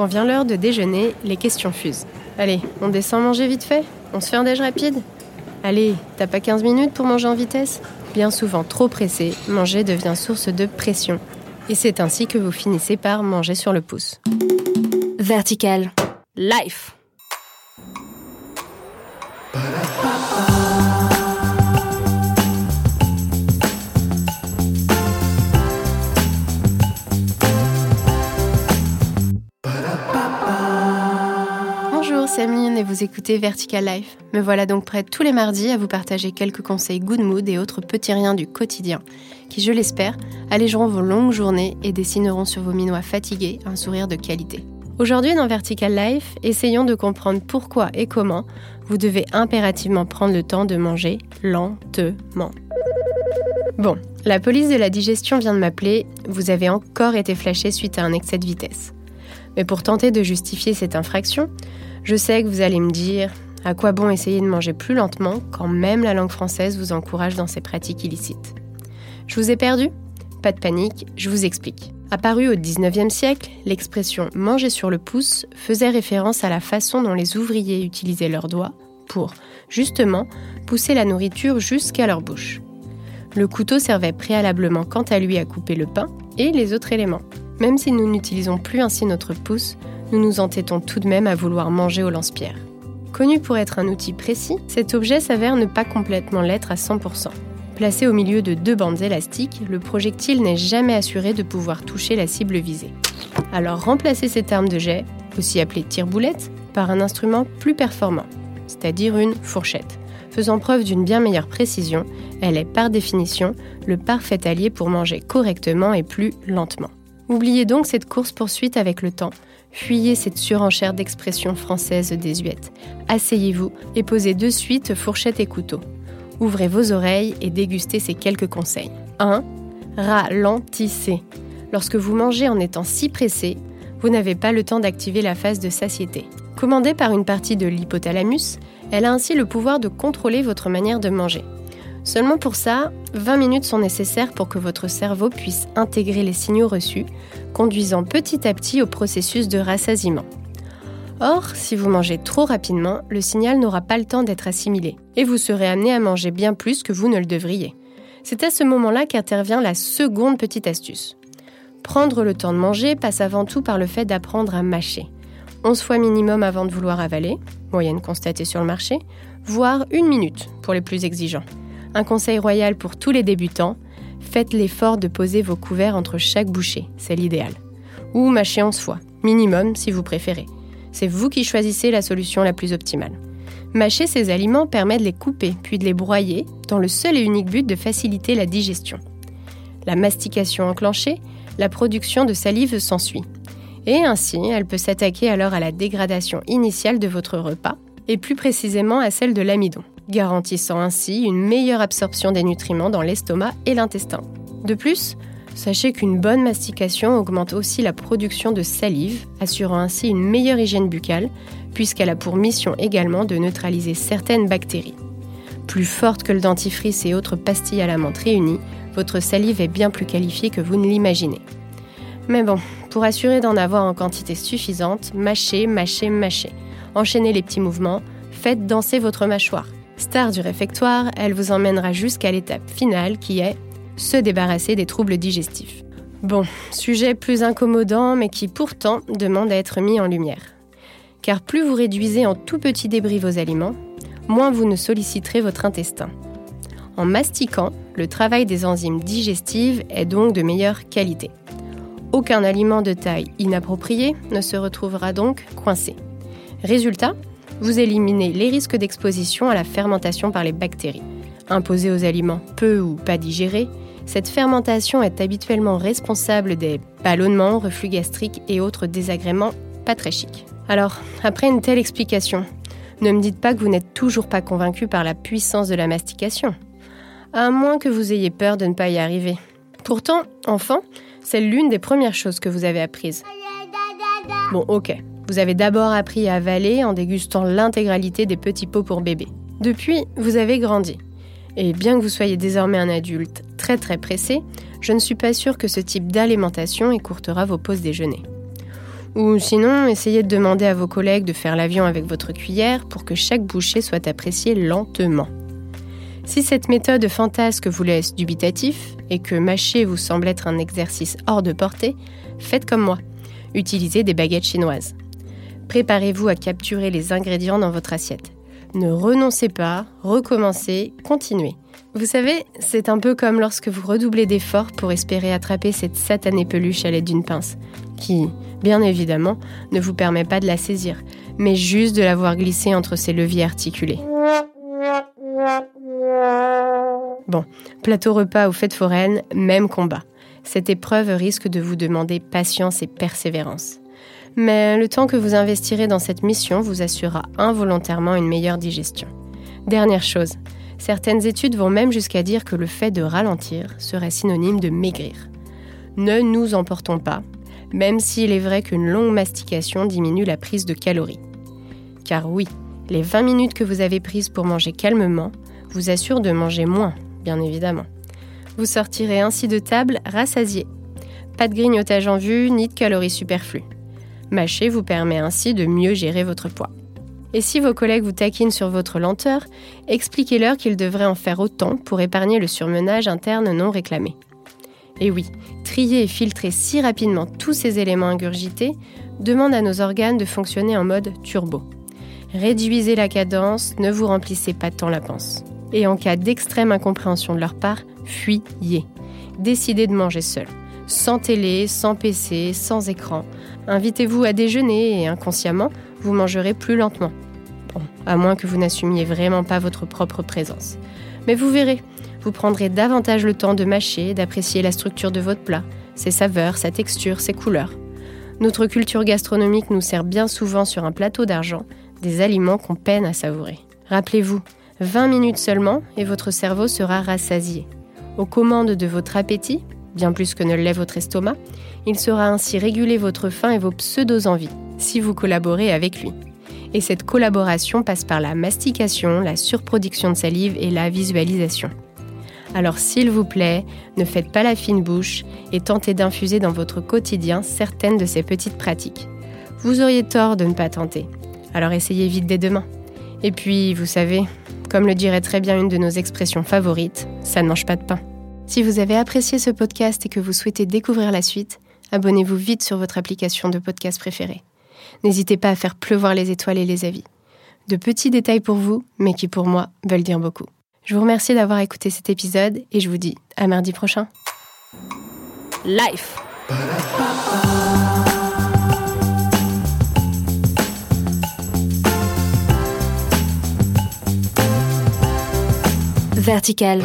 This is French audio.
Quand vient l'heure de déjeuner, les questions fusent. Allez, on descend manger vite fait? On se fait un déj rapide? Allez, t'as pas 15 minutes pour manger en vitesse? Bien souvent trop pressé, manger devient source de pression. Et c'est ainsi que vous finissez par manger sur le pouce. Vertical. Life. C'est Emeline et vous écoutez Vertical Life. Me voilà donc prête tous les mardis à vous partager quelques conseils good mood et autres petits riens du quotidien qui, je l'espère, allégeront vos longues journées et dessineront sur vos minois fatigués un sourire de qualité. Aujourd'hui dans Vertical Life, essayons de comprendre pourquoi et comment vous devez impérativement prendre le temps de manger lentement. Bon, la police de la digestion vient de m'appeler, vous avez encore été flashé suite à un excès de vitesse. Mais pour tenter de justifier cette infraction, je sais que vous allez me dire à quoi bon essayer de manger plus lentement quand même la langue française vous encourage dans ces pratiques illicites? Je vous ai perdu? Pas de panique, je vous explique. Apparue au 19e siècle, l'expression manger sur le pouce faisait référence à la façon dont les ouvriers utilisaient leurs doigts pour, justement, pousser la nourriture jusqu'à leur bouche. Le couteau servait préalablement quant à lui à couper le pain et les autres éléments. Même si nous n'utilisons plus ainsi notre pouce, nous nous entêtons tout de même à vouloir manger au lance-pierre. Connu pour être un outil précis, cet objet s'avère ne pas complètement l'être à 100%. Placé au milieu de deux bandes élastiques, le projectile n'est jamais assuré de pouvoir toucher la cible visée. Alors remplacez cette arme de jet, aussi appelée tire-boulette, par un instrument plus performant, c'est-à-dire une fourchette. Faisant preuve d'une bien meilleure précision, elle est par définition le parfait allié pour manger correctement et plus lentement. Oubliez donc cette course-poursuite avec le temps. Fuyez cette surenchère d'expressions françaises désuètes. Asseyez-vous et posez de suite fourchette et couteau. Ouvrez vos oreilles et dégustez ces quelques conseils. 1. Ralentissez. Lorsque vous mangez en étant si pressé, vous n'avez pas le temps d'activer la phase de satiété. Commandée par une partie de l'hypothalamus, elle a ainsi le pouvoir de contrôler votre manière de manger. Seulement pour ça, 20 minutes sont nécessaires pour que votre cerveau puisse intégrer les signaux reçus, conduisant petit à petit au processus de rassasiement. Or, si vous mangez trop rapidement, le signal n'aura pas le temps d'être assimilé, et vous serez amené à manger bien plus que vous ne le devriez. C'est à ce moment-là qu'intervient la seconde petite astuce. Prendre le temps de manger passe avant tout par le fait d'apprendre à mâcher. 11 fois minimum avant de vouloir avaler, moyenne constatée sur le marché, voire une minute pour les plus exigeants. Un conseil royal pour tous les débutants, faites l'effort de poser vos couverts entre chaque bouchée, c'est l'idéal. Ou mâchez 11 fois, minimum si vous préférez. C'est vous qui choisissez la solution la plus optimale. Mâcher ces aliments permet de les couper puis de les broyer dans le seul et unique but de faciliter la digestion. La mastication enclenchée, la production de salive s'ensuit. Et ainsi, elle peut s'attaquer alors à la dégradation initiale de votre repas, et plus précisément à celle de l'amidon, garantissant ainsi une meilleure absorption des nutriments dans l'estomac et l'intestin. De plus, Sachez qu'une bonne mastication augmente aussi la production de salive, assurant ainsi une meilleure hygiène buccale, puisqu'elle a pour mission également de neutraliser certaines bactéries. Plus forte que le dentifrice et autres pastilles à la menthe réunies, votre salive est bien plus qualifiée que vous ne l'imaginez. Mais bon, pour assurer d'en avoir en quantité suffisante, mâchez, mâchez, mâchez. Enchaînez les petits mouvements, faites danser votre mâchoire. Star du réfectoire, elle vous emmènera jusqu'à l'étape finale qui est se débarrasser des troubles digestifs. Bon, sujet plus incommodant mais qui pourtant demande à être mis en lumière. Car plus vous réduisez en tout petits débris vos aliments, moins vous ne solliciterez votre intestin. En mastiquant, le travail des enzymes digestives est donc de meilleure qualité. Aucun aliment de taille inappropriée ne se retrouvera donc coincé. Résultat, vous éliminez les risques d'exposition à la fermentation par les bactéries. Imposés aux aliments peu ou pas digérés, cette fermentation est habituellement responsable des ballonnements, reflux gastriques et autres désagréments pas très chics. Alors, après une telle explication, ne me dites pas que vous n'êtes toujours pas convaincu par la puissance de la mastication. À moins que vous ayez peur de ne pas y arriver. Pourtant, enfant, c'est l'une des premières choses que vous avez apprises. Bon, ok. Vous avez d'abord appris à avaler en dégustant l'intégralité des petits pots pour bébé. Depuis, vous avez grandi. Et bien que vous soyez désormais un adulte très très pressé, je ne suis pas sûre que ce type d'alimentation écourtera vos pauses déjeuner. Ou sinon, essayez de demander à vos collègues de faire l'avion avec votre cuillère pour que chaque bouchée soit appréciée lentement. Si cette méthode fantasque vous laisse dubitatif et que mâcher vous semble être un exercice hors de portée, faites comme moi. Utilisez des baguettes chinoises. Préparez-vous à capturer les ingrédients dans votre assiette. Ne renoncez pas, recommencez, continuez. Vous savez, c'est un peu comme lorsque vous redoublez d'efforts pour espérer attraper cette satanée peluche à l'aide d'une pince, qui, bien évidemment, ne vous permet pas de la saisir, mais juste de la voir glisser entre ses leviers articulés. Bon, plateau repas ou fête foraine, même combat. Cette épreuve risque de vous demander patience et persévérance. Mais le temps que vous investirez dans cette mission vous assurera involontairement une meilleure digestion. Dernière chose, certaines études vont même jusqu'à dire que le fait de ralentir serait synonyme de maigrir. Ne nous emportons pas, même s'il est vrai qu'une longue mastication diminue la prise de calories. Car oui, les 20 minutes que vous avez prises pour manger calmement vous assurent de manger moins, bien évidemment. Vous sortirez ainsi de table rassasié. Pas de grignotage en vue, ni de calories superflues. Mâcher vous permet ainsi de mieux gérer votre poids. Et si vos collègues vous taquinent sur votre lenteur, expliquez-leur qu'ils devraient en faire autant pour épargner le surmenage interne non réclamé. Et oui, trier et filtrer si rapidement tous ces éléments ingurgités demande à nos organes de fonctionner en mode turbo. Réduisez la cadence, ne vous remplissez pas tant la panse. Et en cas d'extrême incompréhension de leur part, fuyez. Décidez de manger seul. Sans télé, sans PC, sans écran. Invitez-vous à déjeuner et inconsciemment, vous mangerez plus lentement. Bon, à moins que vous n'assumiez vraiment pas votre propre présence. Mais vous verrez, vous prendrez davantage le temps de mâcher, d'apprécier la structure de votre plat, ses saveurs, sa texture, ses couleurs. Notre culture gastronomique nous sert bien souvent sur un plateau d'argent des aliments qu'on peine à savourer. Rappelez-vous, 20 minutes seulement et votre cerveau sera rassasié. Aux commandes de votre appétit, bien plus que ne l'est votre estomac, il saura ainsi réguler votre faim et vos pseudo-envies, si vous collaborez avec lui. Et cette collaboration passe par la mastication, la surproduction de salive et la visualisation. Alors s'il vous plaît, ne faites pas la fine bouche et tentez d'infuser dans votre quotidien certaines de ces petites pratiques. Vous auriez tort de ne pas tenter. Alors essayez vite dès demain. Et puis, vous savez, comme le dirait très bien une de nos expressions favorites, ça ne mange pas de pain. Si vous avez apprécié ce podcast et que vous souhaitez découvrir la suite, abonnez-vous vite sur votre application de podcast préférée. N'hésitez pas à faire pleuvoir les étoiles et les avis. De petits détails pour vous, mais qui pour moi veulent dire beaucoup. Je vous remercie d'avoir écouté cet épisode et je vous dis à mardi prochain. Life. Vertical.